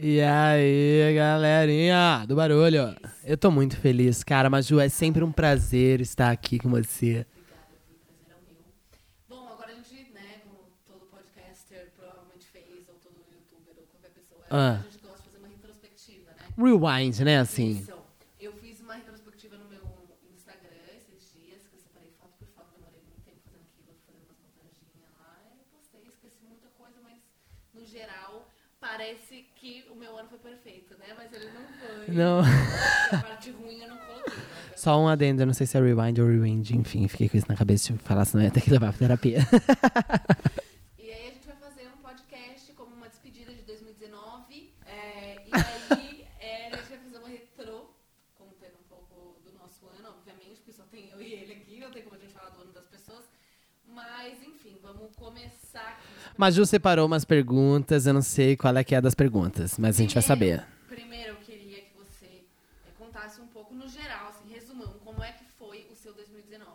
E aí, galerinha do barulho. Eu tô muito feliz, cara. Mas, Ju, é sempre um prazer estar aqui com você. Obrigada, foi prazer o meu. Bom, agora a gente, né, como todo podcaster provavelmente fez, ou todo youtuber, ou qualquer pessoa, Ah. a gente gosta de fazer uma retrospectiva, né? Rewind, né, assim. Isso. Eu fiz uma retrospectiva no meu Instagram esses dias, que eu separei foto por foto, demorei muito tempo fazendo aquilo, fazendo umas montaginhas lá, e postei, esqueci muita coisa, mas no geral parece que o meu ano foi perfeito, né? Mas ele não foi. Não. A parte ruim eu não coloquei. Só um adendo, eu não sei se é rewind ou rewind. Enfim, fiquei com isso na cabeça de falar, senão eu ia ter que levar pra terapia. E aí a gente vai fazer um podcast como uma despedida de 2019. é, e aí é, a gente vai fazer uma retrô, contando um pouco do nosso ano, obviamente, porque só tem eu e ele aqui, não tem como a gente falar do ano das pessoas. Mas, enfim, vamos começar aqui. Mas Ju separou umas perguntas, eu não sei qual é que é das perguntas, mas a gente vai saber. Primeiro, eu queria que você é, contasse um pouco, no geral, assim, resumão, como é que foi o seu 2019.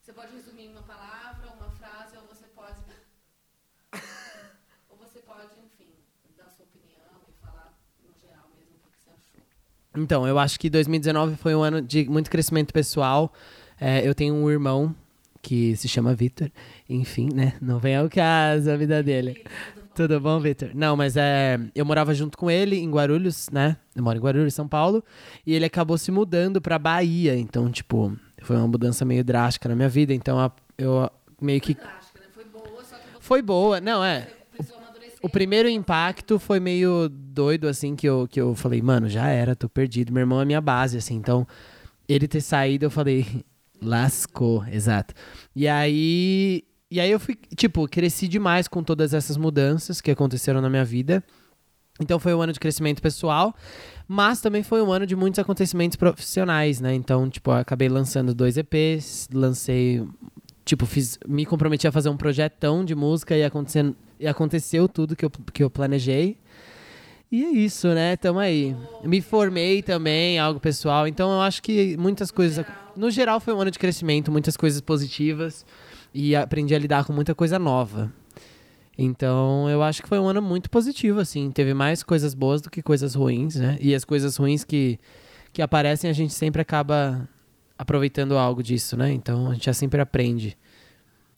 Você pode resumir em uma palavra, uma frase, ou você pode. ou você pode, enfim, dar sua opinião e falar no geral mesmo o que você achou. Então, eu acho que 2019 foi um ano de muito crescimento pessoal. É, eu tenho um irmão que se chama Vitor. Enfim, né? Não vem ao caso a vida dele. Tudo bom, Vitor? Não, mas é, eu morava junto com ele em Guarulhos, né? Eu moro em Guarulhos, São Paulo. E ele acabou se mudando pra Bahia. Então, tipo, foi uma mudança meio drástica na minha vida. Então, eu meio que. Drástica, né? Foi boa, só que Foi boa, não é? O primeiro impacto foi meio doido, assim, que eu, que eu falei, mano, já era, tô perdido. Meu irmão é minha base, assim. Então, ele ter saído, eu falei, lascou, exato. E aí. E aí eu fui, tipo, cresci demais com todas essas mudanças que aconteceram na minha vida. Então foi um ano de crescimento pessoal, mas também foi um ano de muitos acontecimentos profissionais, né? Então, tipo, acabei lançando dois EPs, lancei, tipo, fiz, me comprometi a fazer um projetão de música e, acontecendo, e aconteceu tudo que eu, que eu planejei. E é isso, né? Tamo aí. Me formei também, algo pessoal. Então eu acho que muitas coisas. No geral, foi um ano de crescimento, muitas coisas positivas. E aprendi a lidar com muita coisa nova. Então eu acho que foi um ano muito positivo, assim. Teve mais coisas boas do que coisas ruins, né? E as coisas ruins que, que aparecem, a gente sempre acaba aproveitando algo disso, né? Então a gente já sempre aprende.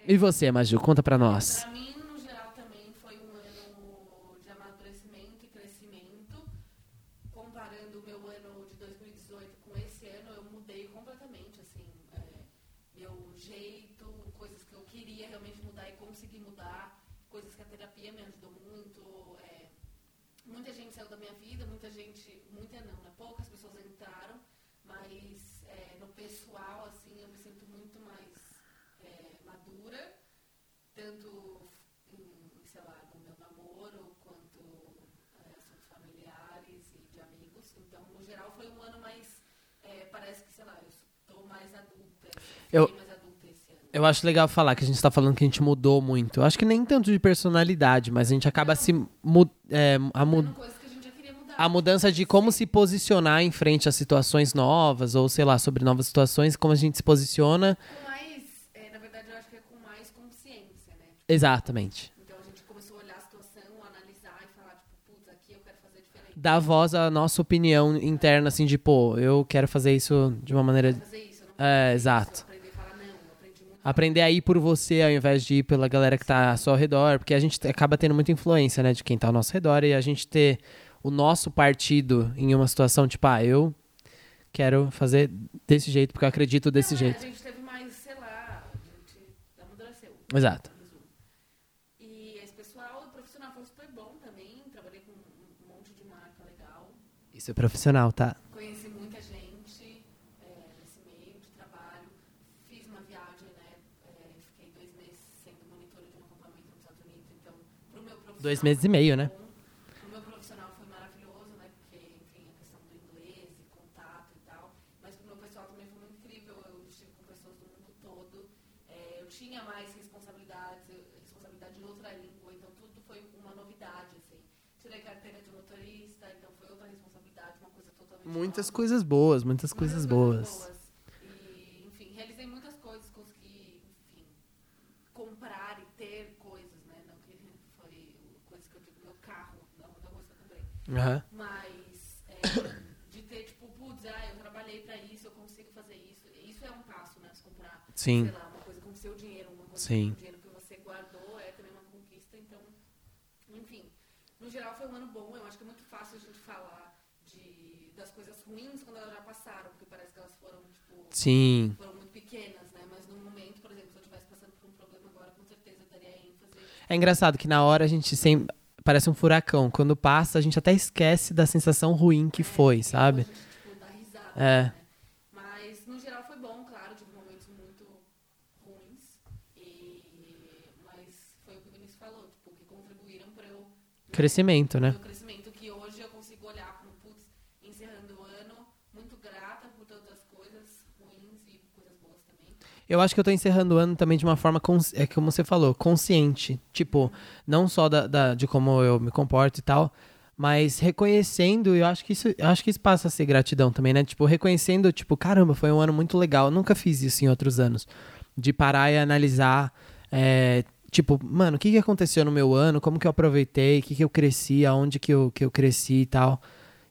E você, Maju, conta pra nós. Pra mim, no geral, também foi um ano de amadurecimento e crescimento. Comparando o meu ano de 2018 com esse ano, eu mudei completamente, assim, é, meu jeito, coisas que eu queria realmente mudar e consegui mudar, coisas que a terapia me ajudou muito. é, muita gente saiu da minha vida, muita gente, muita não, né? Poucas pessoas entraram, mas é, no pessoal, assim, eu me sinto muito mais é, madura, tanto em, sei lá, no meu namoro, quanto é, assuntos familiares e de amigos. Então, no geral, foi um ano mais, é, parece que, sei lá, eu estou mais adulta, Eu- fiquei mais adulta esse ano. Eu acho legal falar que a gente tá falando que a gente mudou muito. Eu acho que nem tanto de personalidade, mas a gente acaba se. Mu é, a, mu Mudando coisas que a mudança de como se posicionar em frente a situações novas, ou sei lá, sobre novas situações, como a gente se posiciona. Com mais, é, na verdade, eu acho que é com mais consciência, né? Exatamente. Então, a gente começou a olhar a situação, analisar e falar, tipo, putz, aqui eu quero fazer diferente. Dar voz à nossa opinião interna, assim, de, pô, eu quero fazer isso de uma maneira. Fazer isso, eu não É, fazer exato. isso, aprender a falar não, eu aprendi muito Aprender a ir por você ao invés de ir pela galera que tá ao seu redor, porque a gente acaba tendo muita influência, né, de quem tá ao nosso redor, e a gente ter o nosso partido em uma situação, tipo, ah, eu quero fazer desse jeito, porque eu acredito desse Não, é, jeito. A gente teve mais, sei lá, a gente amadureceu. Exato. E esse pessoal, profissional foi super bom também. Trabalhei com um monte de marca legal. Isso é profissional, tá? Conheci muita gente é, nesse meio de trabalho. Fiz uma viagem, né? é, fiquei dois meses sendo monitora de um acampamento nos Estados Unidos. Então, pro meu profissional. Dois meses e meio, né? O meu profissional foi maravilhoso, né? Porque, enfim, a questão do inglês e contato e tal. Mas pro meu pessoal também foi muito incrível. Eu estive com pessoas do mundo todo. É, eu tinha mais responsabilidades, responsabilidade em outra língua. Então, tudo foi uma novidade, assim. Tirei carteira de motorista, então foi outra responsabilidade, uma coisa totalmente Muitas nova. coisas boas, muitas Muitas coisas boas. E, enfim, realizei muitas coisas, consegui, enfim, comprar e ter coisas, né? Não que foi coisas que eu digo, meu carro, não, não coisa que Aham. Mas é, de ter, tipo, putz, ah, eu trabalhei pra isso, eu consigo fazer isso. Isso é um passo, né? Se comprar, Sim. sei lá, uma coisa com seu dinheiro, uma coisa Sim. com o dinheiro que você guardou, é também uma conquista. Então, enfim, no geral foi um ano bom. Eu acho que é muito fácil a gente falar de, das coisas ruins quando elas já passaram, porque parece que elas foram, tipo, Sim. foram muito pequenas, né? Mas no momento, por exemplo, se eu estivesse passando por um problema agora, com certeza eu daria ênfase. É engraçado que na hora a gente sempre. Parece um furacão. Quando passa, a gente até esquece da sensação ruim que foi, sabe? Gente, tipo, risada, É. né? Mas, no geral, foi bom, claro. Tive momentos muito ruins. E... Mas foi o que o Vinícius falou, tipo, que contribuíram para eu... Crescimento, né? Meu crescimento, que hoje eu consigo olhar como, putz, encerrando o ano, muito grata por todas as coisas ruins e coisas boas também. Eu acho que eu tô encerrando o ano também de uma forma, é como você falou, consciente. Tipo, não só da, da- de como eu me comporto e tal, mas reconhecendo, eu acho que isso, eu acho que isso passa a ser gratidão também, né? Tipo, reconhecendo, tipo, caramba, foi um ano muito legal. Eu nunca fiz isso em outros anos. De parar e analisar, é, tipo, mano, o que, que aconteceu no meu ano? Como que eu aproveitei? O que, que eu cresci? Aonde que eu, que eu cresci e tal.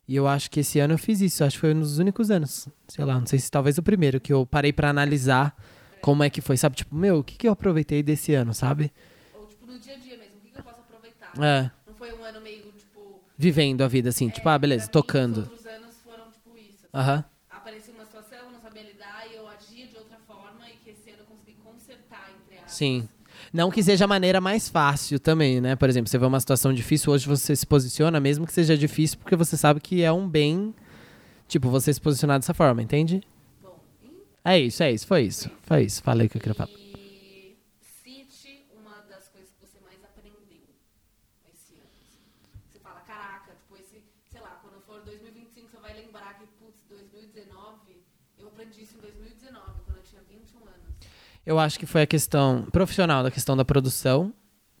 E eu acho que esse ano eu fiz isso. Acho que foi um dos únicos anos. Sei lá, não sei se talvez o primeiro, que eu parei pra analisar como é que foi, sabe? Tipo, meu, o que, que eu aproveitei desse ano, sabe? Ou, tipo, no dia a dia mesmo, o que, que eu posso aproveitar? É, Não foi um ano meio, tipo... vivendo a vida assim, tipo, ah, beleza, pra mim, tocando. Os outros anos foram, tipo, isso. Aham. Aparecia uma situação, eu não sabia lidar, e eu agia de outra forma, e que esse ano eu consegui consertar, entre aspas. Sim. Não que seja a maneira mais fácil também, né? Por exemplo, você vê uma situação difícil, hoje você se posiciona, mesmo que seja difícil, porque você sabe que é um bem, tipo, você se posicionar dessa forma, entende? É isso, é isso, foi isso. Foi isso, falei o que eu queria falar. E cite uma das coisas que você mais aprendeu esse ano. assim. Você fala, caraca, tipo, esse, sei lá, quando for 2025, você vai lembrar que, putz, 2019, eu aprendi isso em 2019, quando eu tinha 21 anos. Eu acho que foi a questão profissional da questão da produção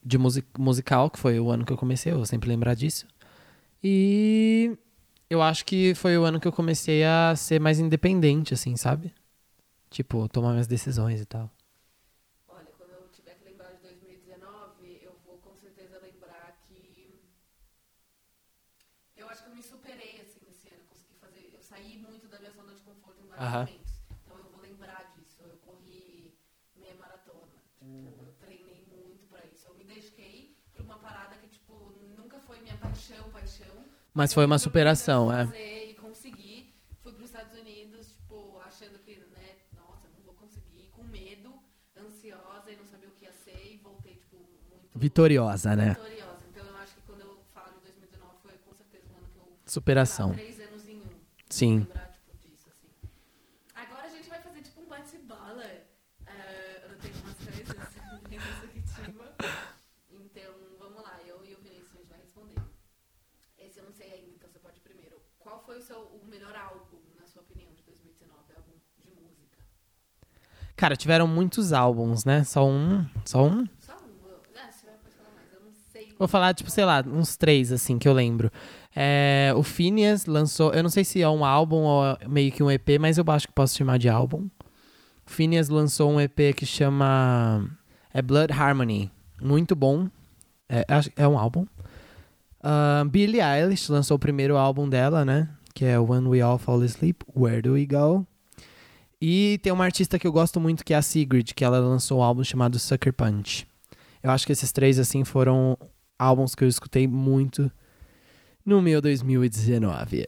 de musi- musical, que foi o ano que eu comecei, eu vou sempre lembrar disso. E eu acho que foi o ano que eu comecei a ser mais independente, assim, sabe? Tipo, tomar minhas decisões e tal. Olha, quando eu tiver que lembrar de 2019, eu vou com certeza lembrar que. Eu acho que eu me superei assim nesse ano. Consegui fazer. Eu saí muito da minha zona de conforto em vários Aham. momentos. Então eu vou lembrar disso. Eu corri meia maratona. Tipo, eu treinei muito pra isso. Eu me dediquei pra uma parada que, tipo, nunca foi minha paixão, paixão. Mas foi uma Eu superação, tentando é. fazer E consegui. Fui para os Estados Unidos, tipo, achando que, né, nossa, não vou conseguir, com medo, ansiosa e não sabia o que ia ser e voltei, tipo, muito Vitoriosa, né? vitoriosa. Então eu acho que quando eu falo de 2019 foi com certeza um ano que eu Superação. três anos em um. Sim. Lembrar, tipo, disso, assim. Agora a gente vai fazer tipo um bate-bola. Ah, eu tenho umas coisas bem consecutiva. Então, vamos lá, eu e o Vinícius a gente vai responder. Esse eu não sei ainda, então você pode ir primeiro. Qual foi o seu o melhor álbum, na sua opinião, de 2019? Álbum de música? Cara, tiveram muitos álbuns, né? Só um. Só um? Só um. eu- Ah, você vai pode falar mais, eu não sei. Vou falar, tipo, sei lá, uns três, assim, que eu lembro. É, o Phineas lançou. Eu não sei se é um álbum ou meio que um EP, mas eu acho que posso chamar de álbum. O Phineas lançou um EP que chama. É Blood Harmony. Muito bom. É, é um álbum. Ah, Billie Eilish lançou o primeiro álbum dela, né? Que é When We All Fall Asleep, Where Do We Go? E tem uma artista que eu gosto muito, que é a Sigrid, que ela lançou um álbum chamado Sucker Punch. Eu acho que esses três, assim, foram álbuns que eu escutei muito no meu 2019.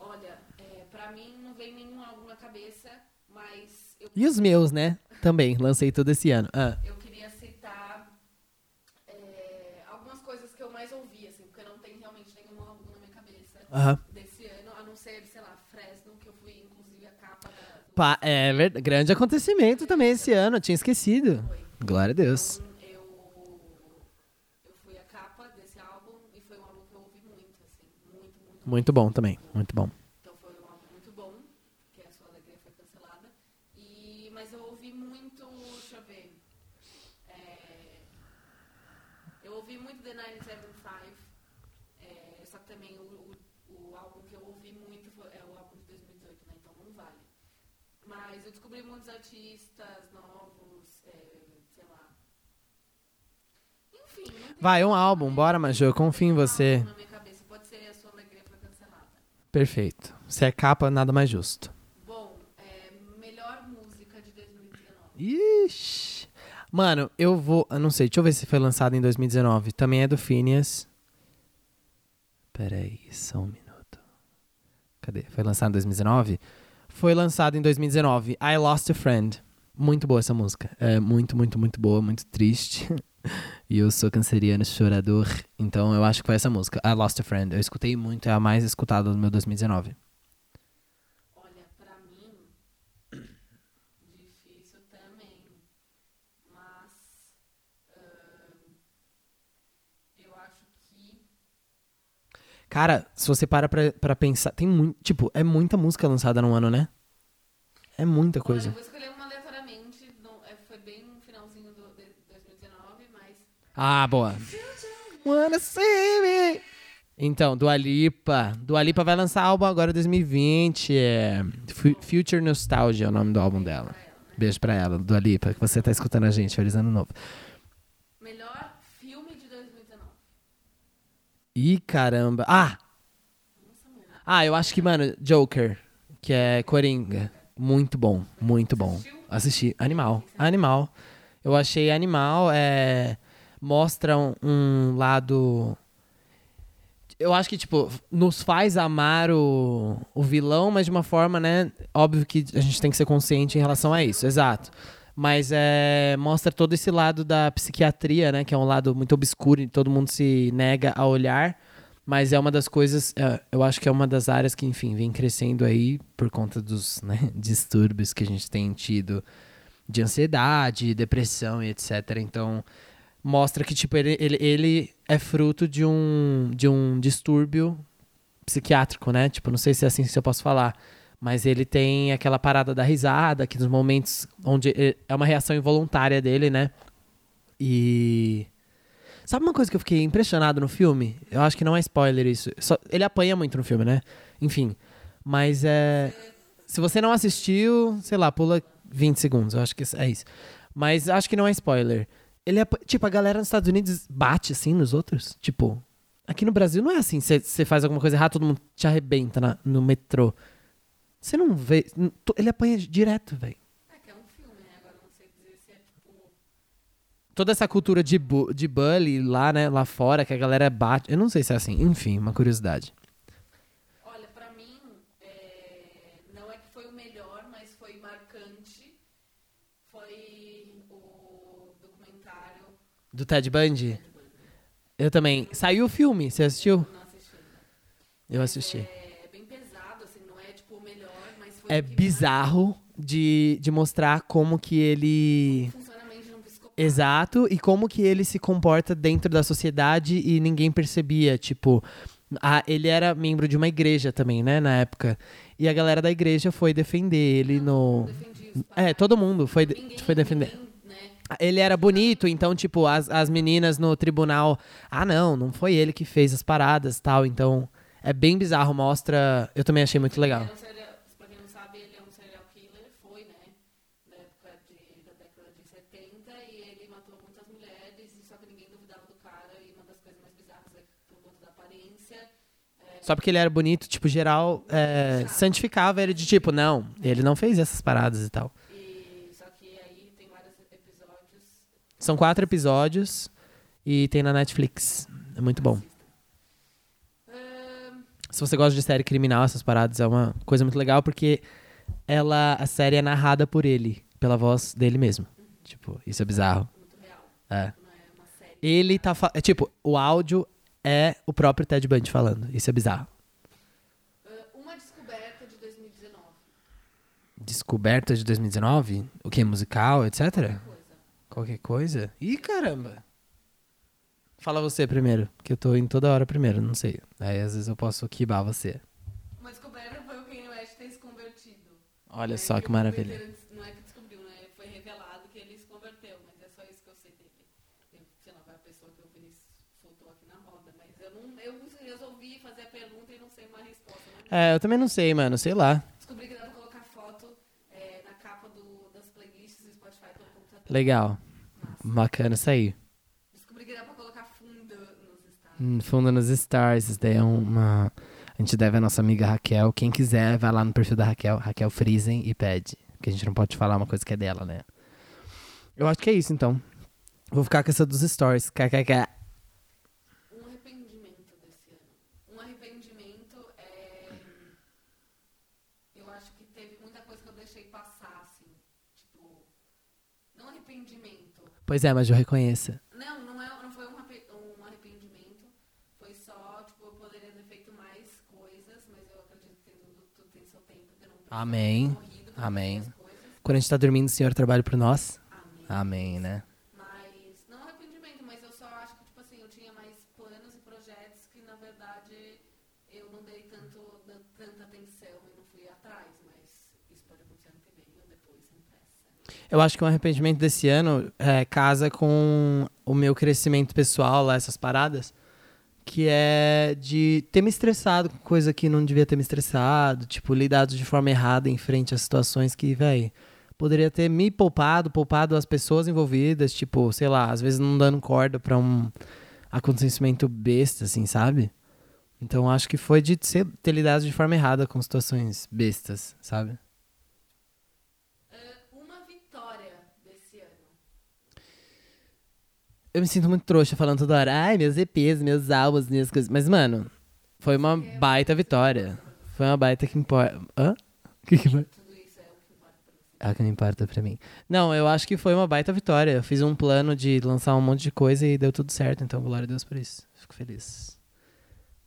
Olha, é, pra mim não vem nenhum álbum na cabeça, mas eu E os meus, né? Também, lancei todo esse ano. Ah, Eu queria citar é, algumas coisas que eu mais ouvi, assim, porque não tem realmente nenhum álbum na minha cabeça Aham. desse ano, a não ser, sei lá, Fresno, que eu fui, inclusive, a capa da. Pá, é verdade. Grande acontecimento também esse ano, eu tinha esquecido. Glória a Deus. Então, eu, eu fui a capa desse álbum e foi um álbum que eu ouvi muito, assim, muito, bom também, muito bom. Então foi um álbum muito bom, que a sua alegria foi cancelada. E, mas eu ouvi muito, deixa eu ver. é, eu ouvi muito The 975. É, só que também o, o, o álbum que eu ouvi muito foi, é o álbum de 2018, né? Então não vale. Mas eu descobri muitos artistas novos, é, sei lá. Enfim, Vai, um álbum, bora, Maju, eu confio em você. álbum na minha cabeça. Pode ser a sua alegria foi cancelada. Perfeito. Se é capa, nada mais justo. Bom, é, melhor música de 2019. Ixi. Mano, eu vou. Eu não sei, deixa eu ver se foi lançado em 2019. Também é do Phineas. Peraí, só um minuto. Cadê? Foi lançado em 2019? Foi lançado em 2019. I Lost a Friend. Muito boa essa música. É muito, muito, muito boa, muito triste. e eu sou canceriano chorador. Então eu acho que foi essa música. I Lost a Friend. Eu escutei muito, é a mais escutada do meu 2019. Olha, pra mim, difícil também. Mas ahn, eu acho que. Cara, se você para pra, pra pensar, tem muito. Tipo, é muita música lançada num ano, né? É muita Olha, coisa. eu vou escolher uma aleatoriamente. Não, é, foi bem no finalzinho do, de 2019, mas. Ah, boa. Wanna see me. Então, Dua Lipa. Dua Lipa vai lançar álbum agora em 2020. É Fu- Future Nostalgia é o nome do álbum dela. Beijo pra ela, Dua Lipa, que você tá escutando a gente. Feliz ano novo. Melhor filme de 2019. Ih, caramba. Ah! Ah, eu acho que, mano, Joker, que é Coringa. Muito bom, muito bom. Assisti. Animal. Animal. Eu achei animal. É... Mostra um, lado. Eu acho que, tipo, nos faz amar o, o vilão, mas de uma forma, né? Óbvio que a gente tem que ser consciente em relação a isso, exato. Mas é, mostra todo esse lado da psiquiatria, né? Que é um lado muito obscuro e todo mundo se nega a olhar. Mas é uma das coisas, é, eu acho que é uma das áreas que, enfim, vem crescendo aí por conta dos né, distúrbios que a gente tem tido de ansiedade, depressão e etc. Então, mostra que, tipo, ele, ele, ele é fruto de um, de um distúrbio psiquiátrico, né? Tipo, não sei se é assim que eu posso falar. Mas ele tem aquela parada da risada, que nos momentos onde é uma reação involuntária dele, né? E. Sabe uma coisa que eu fiquei impressionado no filme? Eu acho que não é spoiler isso. Só- ele apanha muito no filme, né? Enfim. Mas é. Se você não assistiu, sei lá, pula 20 segundos. Eu acho que é isso. Mas acho que não é spoiler. Ele é. Tipo, a galera nos Estados Unidos bate assim nos outros. Tipo. Aqui no Brasil não é assim. Você faz alguma coisa errada, todo mundo te arrebenta na- no metrô. Você não vê. Ele apanha direto, velho. É que é um filme, né? Agora não sei dizer se é tipo. Toda essa cultura de, bu de bully lá, né? Lá fora, que a galera bate. Eu não sei se é assim. Enfim, uma curiosidade. Olha, pra mim, é, não é que foi o melhor, mas foi marcante. Foi o documentário. Do Ted Bundy? Eu também. Saiu o filme, você assistiu? Não assisti. Eu assisti. É bem pesado, assim, não é tipo o melhor, mas foi É bizarro de, de mostrar como que ele. funciona um. Exato, e como que ele se comporta dentro da sociedade e ninguém percebia. Tipo, a- ele era membro de uma igreja também, né, na época. E a galera da igreja foi defender ele no. Defendi os É, todo mundo foi, Ninguém- foi defender. ninguém? Ele era bonito, então, tipo, as, as meninas no tribunal. Ah, não, não foi ele que fez as paradas tal. Então, é bem bizarro, mostra. Eu também achei muito legal. Ele serial, pra quem não sabe, ele serial killer, foi? Na época de, da década de 70, ele matou muitas mulheres, só que ninguém duvidava do cara, uma das coisas mais bizarras por conta da aparência. Só porque ele era bonito, tipo, geral é, santificava ele de tipo, não, ele não fez essas paradas e tal. e, só que aí tem vários episódios. São quatro episódios e tem na Netflix. É muito bom. Se você gosta de série criminal, essas paradas é uma coisa muito legal porque ela, a série é narrada por ele, pela voz dele mesmo. Tipo, isso é bizarro. É. Ele tá. fa- É tipo, o áudio é o próprio Ted Bundy falando. Isso é bizarro. Uma descoberta de 2019. Descoberta de 2019? O que? Musical, etc? Qualquer coisa? Ih, caramba! Fala você primeiro, que eu tô indo toda hora primeiro, não sei. Aí às vezes eu posso quibar você. Uma descoberta foi o Kanye West ter se convertido. Olha É só que o maravilha. Não é que descobriu, né? Foi revelado que ele se converteu, mas é só isso que eu sei dele. Eu, sei lá, foi a pessoa que o Vinícius soltou aqui na roda, mas eu não. Eu resolvi fazer a pergunta e não sei uma resposta. Né? É, eu também não sei, mano, sei lá. Descobri que dá pra colocar foto é, na capa do, das playlists do Spotify pelo computador. Legal. Bacana isso aí. Descobri que dá pra colocar fundo nos estados. Hum, Fundo nos stars, isso daí é uma. A gente deve a nossa amiga Raquel. Quem quiser, vai lá no perfil da Raquel, Raquel Friesen, e pede. Porque a gente não pode falar uma coisa que é dela, né? Eu acho que é isso, então. Vou ficar com essa dos stories. KKK. Um arrependimento desse ano. Um arrependimento é. Eu acho que teve muita coisa que eu deixei passar, assim. Tipo. Não arrependimento. Pois é, mas eu reconheço. Não, não, é, não foi um, um arrependimento. Foi só, tipo, eu poderia ter feito mais coisas, mas eu acredito que tudo, tudo tem seu tempo. eu não Amém. pra Amém. Quando a gente tá dormindo, o Senhor trabalha por nós. Amém. Amém, né? Mas, não arrependimento, mas eu só acho que, tipo assim, eu tinha mais planos e projetos que, na verdade, eu não dei tanto, tanta atenção e não fui atrás, mas isso pode acontecer ano que vem ou depois, sem pressa. Eu acho que um arrependimento desse ano é, casa com o meu crescimento pessoal, lá, essas paradas. Que é de ter me estressado com coisa que não devia ter me estressado. Tipo, lidado de forma errada em frente a situações que, véi, poderia ter me poupado, poupado as pessoas envolvidas. Tipo, sei lá, às vezes não dando corda pra um acontecimento besta, assim, sabe? Então acho que foi de ter lidado de forma errada com situações bestas, sabe? Ah, uma vitória desse ano. Eu me sinto muito trouxa falando toda hora. Ai, meus EPs, meus álbuns, minhas coisas. Mas, mano, foi uma baita vitória. Foi uma baita que importa. Hã? O que que vai? Tudo isso é o que importa pra você. É o que não importa pra mim. Não, eu acho que foi uma baita vitória. Eu fiz um plano de lançar um monte de coisa e deu tudo certo. Então, glória a Deus por isso. Fico feliz.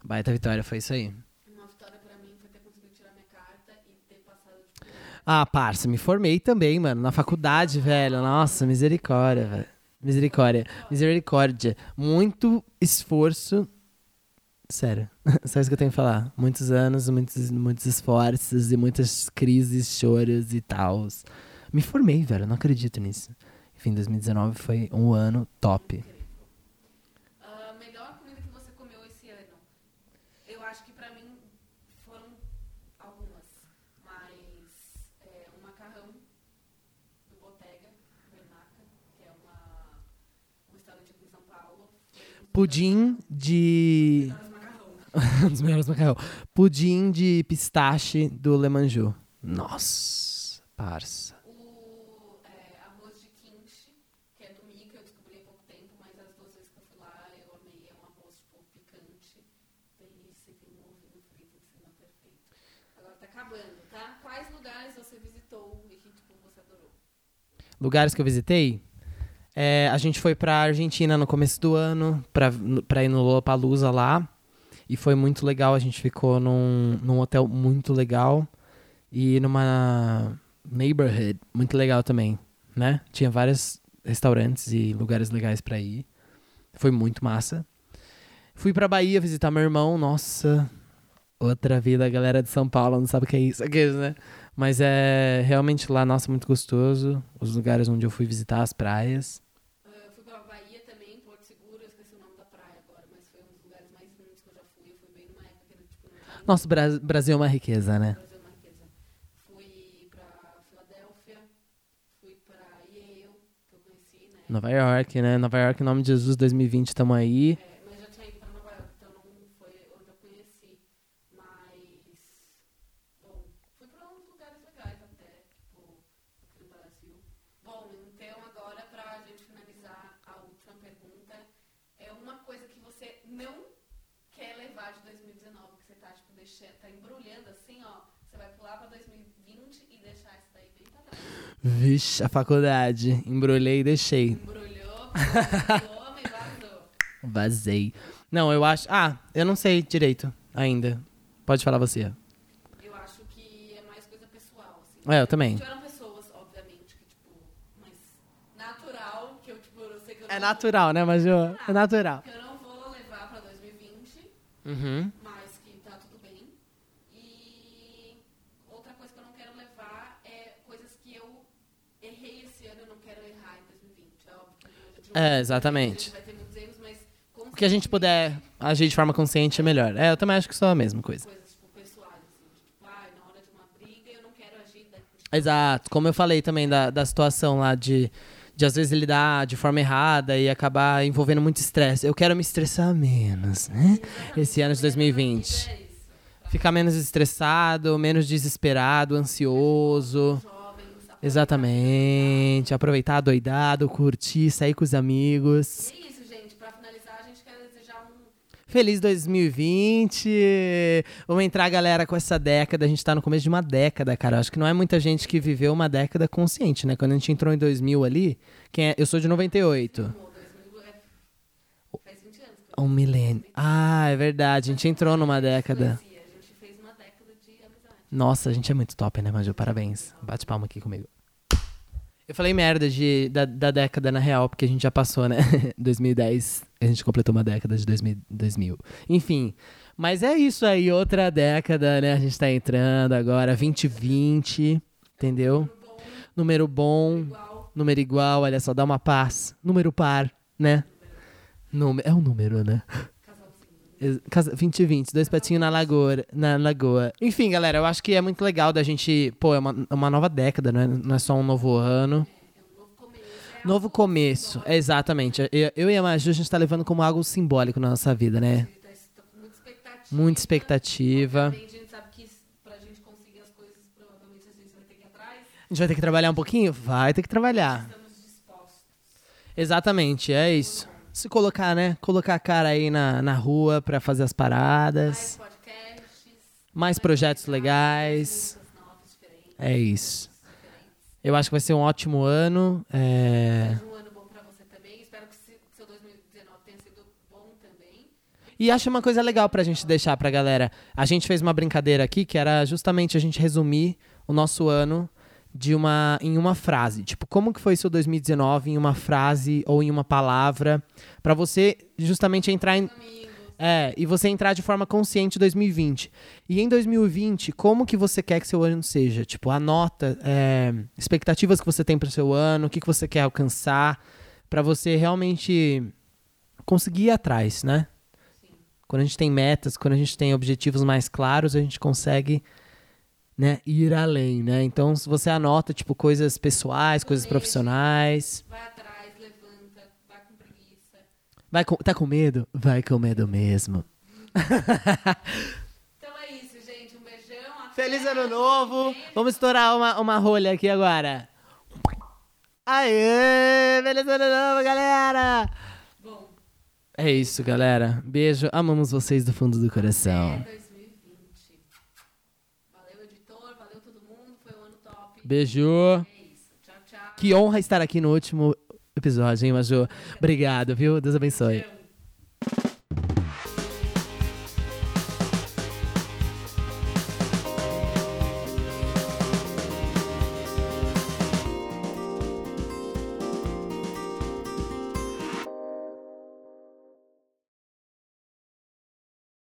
Baita vitória, foi isso aí. Uma vitória pra mim foi ter conseguido tirar minha carta e ter passado, tipo, Ah, parça, me formei também, mano. Na faculdade, velho. Nossa, misericórdia, velho. Misericórdia. Misericórdia. Muito esforço. Sério. Só isso que eu tenho que falar. Muitos anos, muitos, muitos esforços e muitas crises, choros e tal. Me formei, velho. Não acredito nisso. Enfim, 2019 foi um ano top. A Ah, melhor comida que você comeu esse ano? Eu acho que pra mim foram algumas, mas é, um macarrão do Bottega Bernaca, que é uma, um restaurante aqui em São Paulo. Foi Pudim de. dos melhores macarrão. Pudim de pistache do Lemanjou. Nossa, parça. O é, arroz de que é do Mika, eu descobri há pouco tempo, mas as duas vezes que eu fui lá eu amei. É um arroz tipo picante, delícia, tem um frito perfeito. Agora tá acabando, tá? Quais lugares você visitou e que tipo, você adorou? lugares que eu visitei, é, a gente foi pra Argentina no começo do ano, pra, pra ir no Lollapalooza lá. E foi muito legal, a gente ficou num, num hotel muito legal. E numa neighborhood muito legal também, né? Tinha vários restaurantes e lugares legais pra ir. Foi muito massa. Fui pra Bahia visitar meu irmão, nossa... Outra vida, a galera de São Paulo não sabe o que é isso, aqueles, né? Mas é realmente lá, nossa, muito gostoso. Os lugares onde eu fui visitar as praias. Eu fui pra Bahia também, Porto Seguro, eu esqueci o nome da praia agora, mas foi um dos lugares mais lindos que eu já fui. Eu fui bem numa época que tipo. não Nosso Bra- Brasil é uma riqueza, né? Brasil Marquesa. Fui pra Filadélfia, fui pra Yale, que eu conheci, né? Nova York, né? Nova York, em nome de Jesus, 2020, tamo aí. É, mas já tinha ido pra Nova York, então não foi onde eu conheci. Mas, bom, fui pra uns lugares legais até, tipo, aqui no Brasil. Bom, então agora pra gente finalizar a última pergunta, é uma coisa que você não quer levar de 2019, que você tá, tipo, deixando, tá embrulhando assim, ó, você vai pular pra 2020 e deixar isso daí bem pra trás. Vixe, a faculdade. Embrulhei e deixei. Embrulhou, pulou, e vazou. Vazei. Não, eu acho. Ah, eu não sei direito ainda. Pode falar você. Eu acho que é mais coisa pessoal, assim. É, eu também. Tiveram pessoas, obviamente, que, tipo, mais natural, que eu, tipo, eu sei que eu É natural, né, Maju? É natural. que eu não vou levar pra 2020, Uhum. mas que tá tudo bem. E outra coisa que eu não quero levar é coisas que eu errei esse ano, eu não quero errar em 2020. É óbvio um- É, exatamente. Vai ter muitos erros, mas O que a gente puder agir de forma consciente é melhor. É, eu também acho que sou a mesma coisa. coisas tipo, pessoais, assim, de, tipo, ai, na hora de uma briga eu não quero agir da, Exato. Como eu falei também da, da situação lá de, de às vezes lidar de forma errada e acabar envolvendo muito estresse. Eu quero me estressar menos, né? Esse ano de 2020. é isso. Ficar menos estressado, menos desesperado, ansioso. Exatamente. Aproveitar doidado, curtir, sair com os amigos. É isso, gente. Pra finalizar, a gente quer desejar um Feliz 2020! Vamos entrar, galera, com essa década. A gente tá no começo de uma década, cara. Acho que não é muita gente que viveu uma década consciente, né? Quando a gente entrou em 2000 ali, quem é? eu sou de 98. amor, 2000 é... Faz 20 anos que eu Um milênio. Ah, é verdade. A gente entrou numa década. conheci. A gente fez uma década de amizade. Nossa, a gente é muito top, né, Maju? Parabéns. Bate palma aqui comigo. Eu falei merda de, da, da década na real, porque a gente já passou, né? 2010, a gente completou uma década de 2000. 2000. Enfim, mas é isso aí, outra década, né? A gente tá entrando agora, 2020, entendeu? Número bom, Igual, número igual, olha só, dá uma paz. Número par, né? Número, é um número, né? Casalzinho. Ex- casa- 2020, dois patinhos na lagoa, na lagoa. Enfim, galera, eu acho que é muito legal da gente. Pô, é uma, é uma nova década, não é, não é só um novo ano. É um novo começo. É é exatamente. Eu, eu e a Maju, a gente tá levando como algo simbólico na nossa vida, né? tá muita expectativa. Muita expectativa. A gente sabe que gente conseguir as coisas, provavelmente a gente vai ter que ir atrás. A gente vai ter que trabalhar um pouquinho? Vai ter que trabalhar. Estamos dispostos. Exatamente, é isso. Se colocar, né? Colocar a cara aí na, na rua pra fazer as Mais paradas. podcasts. Mais projetos legais. Novas. É isso. Eu acho que vai ser um ótimo ano. É... Um ano bom pra você também. Espero que se- seu 2019 tenha sido bom também. E acho uma coisa legal pra gente deixar pra galera. A gente fez uma brincadeira aqui que era justamente a gente resumir o nosso ano de uma em uma frase. Tipo, como que foi seu 2019 em uma frase ou em uma palavra Pra você justamente entrar em é, e você entrar de forma consciente em 2020. E em 2020, como que você quer que seu ano seja? Tipo, anota é, expectativas que você tem pro seu ano, o que, que você quer alcançar, pra você realmente conseguir ir atrás, né? Sim. Quando a gente tem metas, quando a gente tem objetivos mais claros, a gente consegue né, ir além, né? Então, se você anota, tipo, coisas pessoais, coisas profissionais. Vai atrás, levanta, vai com preguiça. Vai com, tá com medo? Vai com medo mesmo. Então é isso, gente. Um beijão. até Feliz ano novo! vem. Vamos estourar uma, uma rolha aqui agora. Aê! Feliz ano novo, galera! Bom, É isso, galera. Beijo. Amamos vocês do fundo do coração. até 2020. Valeu, editor. Valeu todo mundo. Foi um ano top. Beijo. Que honra estar aqui no último episódio, hein, Maju? Obrigado, viu? Deus abençoe.